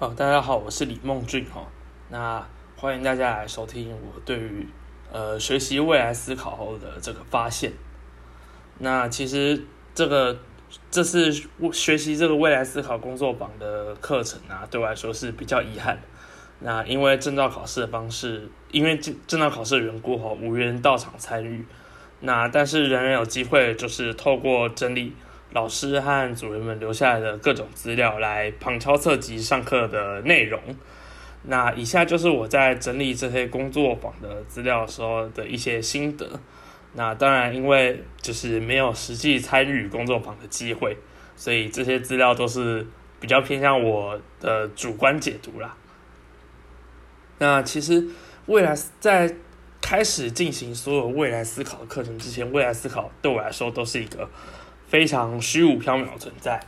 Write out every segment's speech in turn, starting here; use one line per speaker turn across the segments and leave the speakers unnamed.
好，大家好，我是李梦俊哈。那欢迎大家来收听我对于呃学习未来思考后的这个发现。那其实这个这是学习这个未来思考工作坊的课程啊，对我来说是比较遗憾。那因为证照考试的方式，因为证证照考试的缘故哈，无缘到场参与。那但是仍然有机会，就是透过整理。老师和主任们留下来的各种资料来旁敲侧击上课的内容。那以下就是我在整理这些工作坊的资料时候的一些心得。那当然，因为就是没有实际参与工作坊的机会，所以这些资料都是比较偏向我的主观解读啦。那其实未来在开始进行所有未来思考课程之前，未来思考对我来说都是一个。非常虚无缥缈的存在。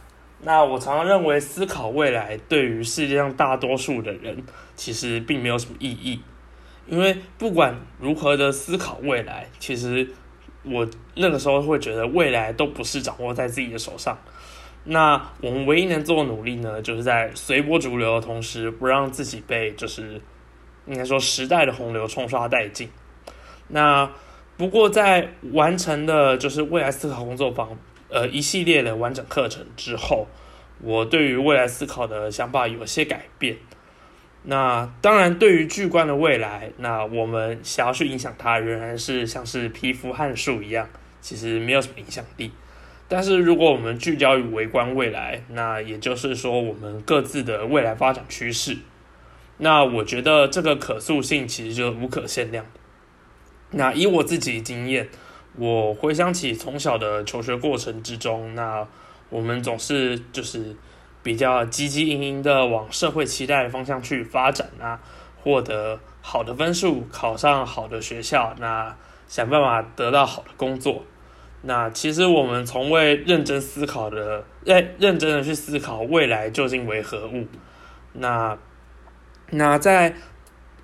那我常常认为，思考未来对于世界上大多数的人其实并没有什么意义，因为不管如何的思考未来，其实我那个时候会觉得未来都不是掌握在自己的手上。那我们唯一能做的努力呢，就是在随波逐流的同时，不让自己被就是应该说时代的洪流冲刷殆尽。那不过在完成的就是未来思考工作坊。呃，一系列的完整课程之后，我对于未来思考的想法有些改变。那当然，对于巨观的未来，那我们想要去影响它，仍然是像是皮肤和树一样，其实没有什么影响力。但是，如果我们聚焦于微观未来，那也就是说，我们各自的未来发展趋势，那我觉得这个可塑性其实就无可限量。那以我自己经验。我回想起从小的求学过程之中，那我们总是就是比较积极营营的往社会期待的方向去发展啊，获得好的分数，考上好的学校，那想办法得到好的工作。那其实我们从未认真思考的，认认真的去思考未来究竟为何物。那那在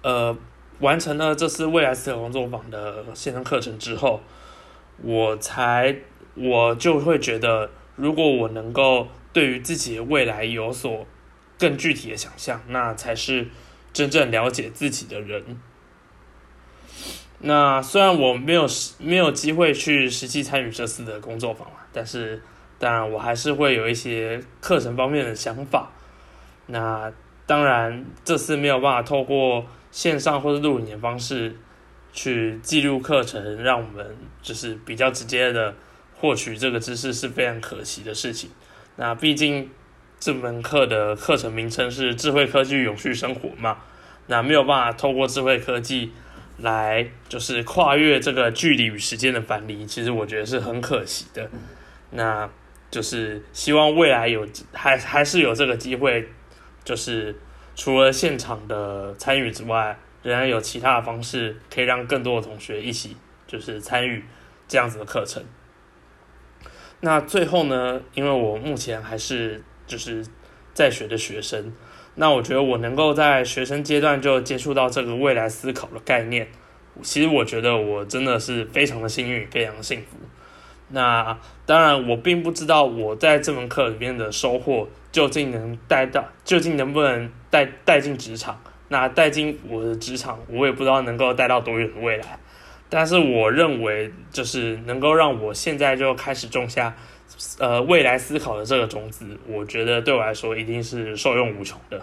呃完成了这次未来思考工作坊的线上课程之后。我才，我就会觉得，如果我能够对于自己的未来有所更具体的想象，那才是真正了解自己的人。那虽然我没有没有机会去实际参与这次的工作坊但是当然我还是会有一些课程方面的想法。那当然这次没有办法透过线上或者录影的方式。去记录课程，让我们就是比较直接的获取这个知识是非常可惜的事情。那毕竟这门课的课程名称是智慧科技永续生活嘛，那没有办法透过智慧科技来就是跨越这个距离与时间的樊篱，其实我觉得是很可惜的。那就是希望未来有还还是有这个机会，就是除了现场的参与之外。仍然有其他的方式可以让更多的同学一起就是参与这样子的课程。那最后呢，因为我目前还是就是在学的学生，那我觉得我能够在学生阶段就接触到这个未来思考的概念，其实我觉得我真的是非常的幸运，非常幸福。那当然，我并不知道我在这门课里面的收获究竟能带到，究竟能不能带带进职场。那带进我的职场，我也不知道能够带到多远的未来，但是我认为，就是能够让我现在就开始种下，呃，未来思考的这个种子，我觉得对我来说一定是受用无穷的。